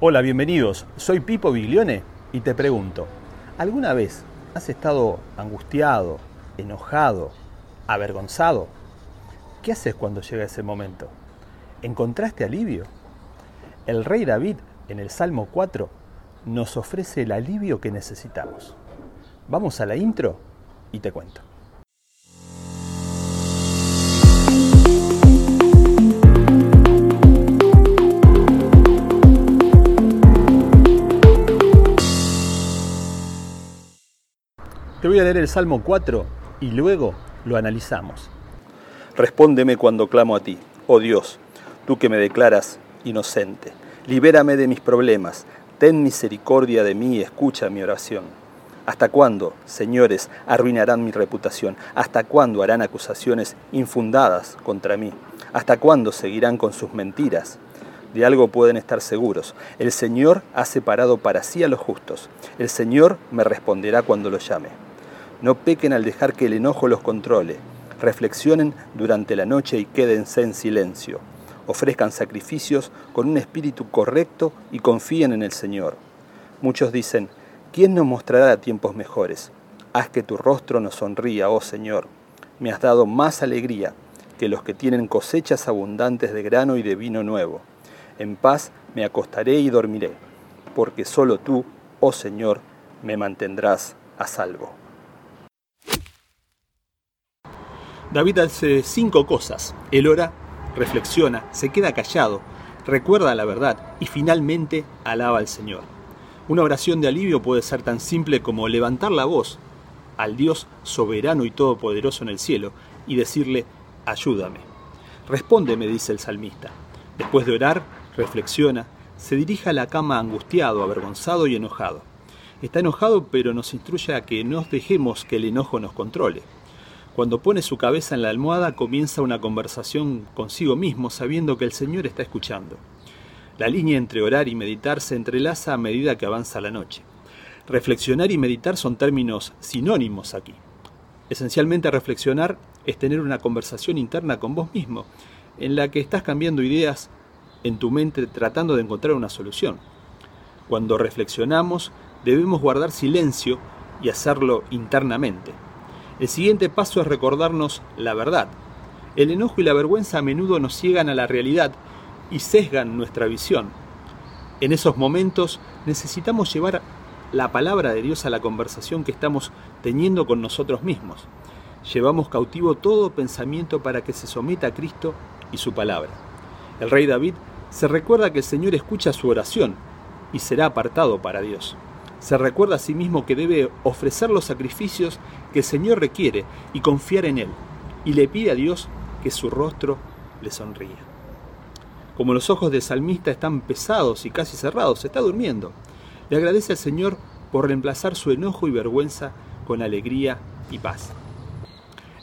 Hola, bienvenidos. Soy Pipo Biglione y te pregunto, ¿alguna vez has estado angustiado, enojado, avergonzado? ¿Qué haces cuando llega ese momento? ¿Encontraste alivio? El rey David en el Salmo 4 nos ofrece el alivio que necesitamos. Vamos a la intro y te cuento. Te voy a leer el Salmo 4 y luego lo analizamos. Respóndeme cuando clamo a ti, oh Dios, tú que me declaras inocente. Libérame de mis problemas, ten misericordia de mí y escucha mi oración. ¿Hasta cuándo, señores, arruinarán mi reputación? ¿Hasta cuándo harán acusaciones infundadas contra mí? ¿Hasta cuándo seguirán con sus mentiras? De algo pueden estar seguros. El Señor ha separado para sí a los justos. El Señor me responderá cuando lo llame. No pequen al dejar que el enojo los controle. Reflexionen durante la noche y quédense en silencio. Ofrezcan sacrificios con un espíritu correcto y confíen en el Señor. Muchos dicen, ¿quién nos mostrará tiempos mejores? Haz que tu rostro nos sonría, oh Señor. Me has dado más alegría que los que tienen cosechas abundantes de grano y de vino nuevo. En paz me acostaré y dormiré, porque solo tú, oh Señor, me mantendrás a salvo. David hace cinco cosas. Él ora, reflexiona, se queda callado, recuerda la verdad y finalmente alaba al Señor. Una oración de alivio puede ser tan simple como levantar la voz al Dios soberano y todopoderoso en el cielo y decirle, ayúdame. Respóndeme, dice el salmista. Después de orar, reflexiona, se dirige a la cama angustiado, avergonzado y enojado. Está enojado pero nos instruye a que no dejemos que el enojo nos controle. Cuando pone su cabeza en la almohada comienza una conversación consigo mismo sabiendo que el Señor está escuchando. La línea entre orar y meditar se entrelaza a medida que avanza la noche. Reflexionar y meditar son términos sinónimos aquí. Esencialmente reflexionar es tener una conversación interna con vos mismo, en la que estás cambiando ideas en tu mente tratando de encontrar una solución. Cuando reflexionamos debemos guardar silencio y hacerlo internamente. El siguiente paso es recordarnos la verdad. El enojo y la vergüenza a menudo nos ciegan a la realidad y sesgan nuestra visión. En esos momentos necesitamos llevar la palabra de Dios a la conversación que estamos teniendo con nosotros mismos. Llevamos cautivo todo pensamiento para que se someta a Cristo y su palabra. El rey David se recuerda que el Señor escucha su oración y será apartado para Dios se recuerda a sí mismo que debe ofrecer los sacrificios que el Señor requiere y confiar en Él, y le pide a Dios que su rostro le sonría. Como los ojos del salmista están pesados y casi cerrados, está durmiendo. Le agradece al Señor por reemplazar su enojo y vergüenza con alegría y paz.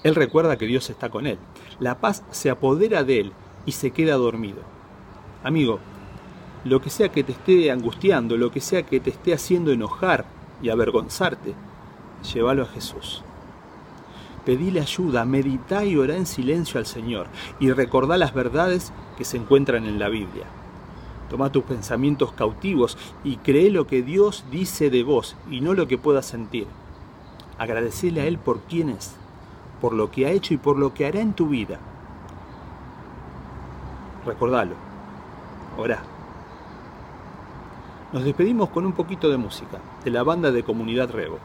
Él recuerda que Dios está con él. La paz se apodera de él y se queda dormido. Amigo, lo que sea que te esté angustiando, lo que sea que te esté haciendo enojar y avergonzarte, llévalo a Jesús. Pedile ayuda, medita y orá en silencio al Señor y recordá las verdades que se encuentran en la Biblia. Toma tus pensamientos cautivos y cree lo que Dios dice de vos y no lo que puedas sentir. Agradecele a Él por quién es, por lo que ha hecho y por lo que hará en tu vida. Recordalo. Orá. Nos despedimos con un poquito de música, de la banda de Comunidad Rebo.